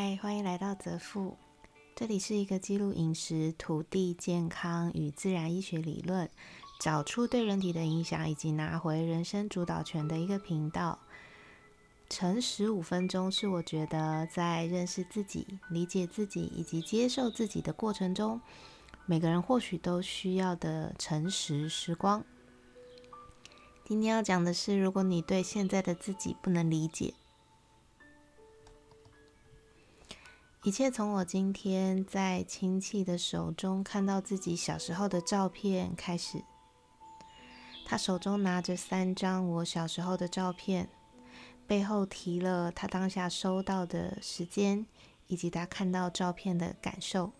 嗨欢迎来到泽富，这里是一个记录饮食、土地健康与自然医学理论，找出对人体的影响，以及拿回人生主导权的一个频道。乘十五分钟是我觉得在认识自己、理解自己以及接受自己的过程中，每个人或许都需要的诚实时光。今天要讲的是，如果你对现在的自己不能理解。一切从我今天在亲戚的手中看到自己小时候的照片开始。他手中拿着三张我小时候的照片，背后提了他当下收到的时间以及他看到照片的感受。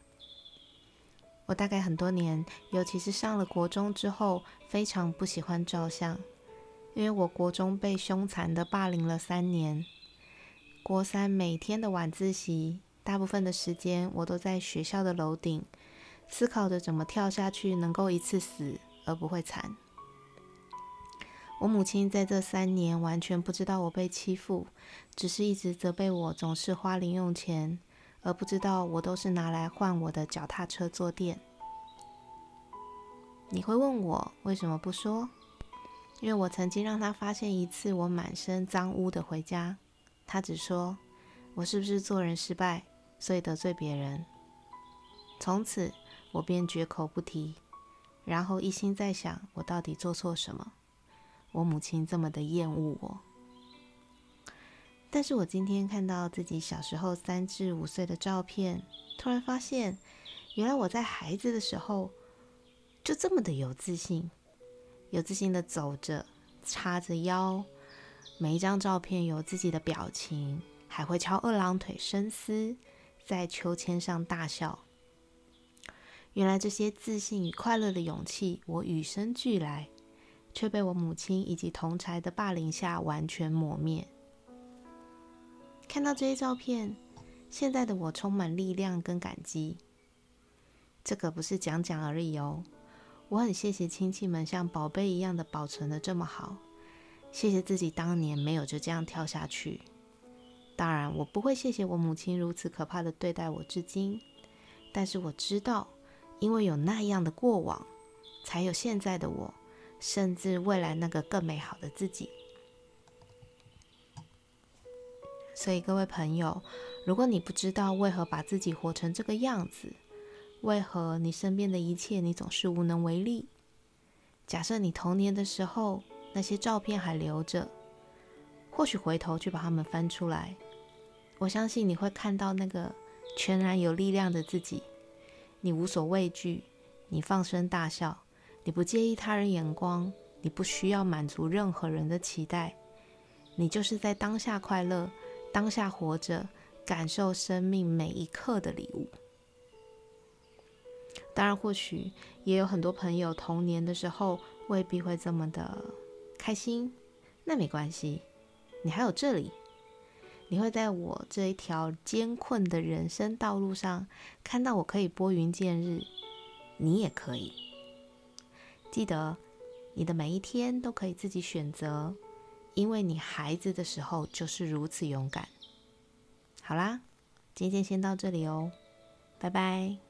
我大概很多年，尤其是上了国中之后，非常不喜欢照相，因为我国中被凶残的霸凌了三年。国三每天的晚自习。大部分的时间，我都在学校的楼顶，思考着怎么跳下去能够一次死而不会惨。我母亲在这三年完全不知道我被欺负，只是一直责备我总是花零用钱，而不知道我都是拿来换我的脚踏车坐垫。你会问我为什么不说？因为我曾经让他发现一次我满身脏污的回家，他只说我是不是做人失败。所以得罪别人，从此我便绝口不提，然后一心在想我到底做错什么，我母亲这么的厌恶我。但是我今天看到自己小时候三至五岁的照片，突然发现，原来我在孩子的时候就这么的有自信，有自信的走着，叉着腰，每一张照片有自己的表情，还会翘二郎腿深思。在秋千上大笑。原来这些自信与快乐的勇气，我与生俱来，却被我母亲以及同才的霸凌下完全抹灭。看到这些照片，现在的我充满力量跟感激。这可不是讲讲而已哦，我很谢谢亲戚们像宝贝一样的保存的这么好，谢谢自己当年没有就这样跳下去。当然，我不会谢谢我母亲如此可怕的对待我至今。但是我知道，因为有那样的过往，才有现在的我，甚至未来那个更美好的自己。所以，各位朋友，如果你不知道为何把自己活成这个样子，为何你身边的一切你总是无能为力？假设你童年的时候那些照片还留着，或许回头去把它们翻出来。我相信你会看到那个全然有力量的自己，你无所畏惧，你放声大笑，你不介意他人眼光，你不需要满足任何人的期待，你就是在当下快乐，当下活着，感受生命每一刻的礼物。当然，或许也有很多朋友童年的时候未必会这么的开心，那没关系，你还有这里。你会在我这一条艰困的人生道路上看到我可以拨云见日，你也可以。记得，你的每一天都可以自己选择，因为你孩子的时候就是如此勇敢。好啦，今天先到这里哦，拜拜。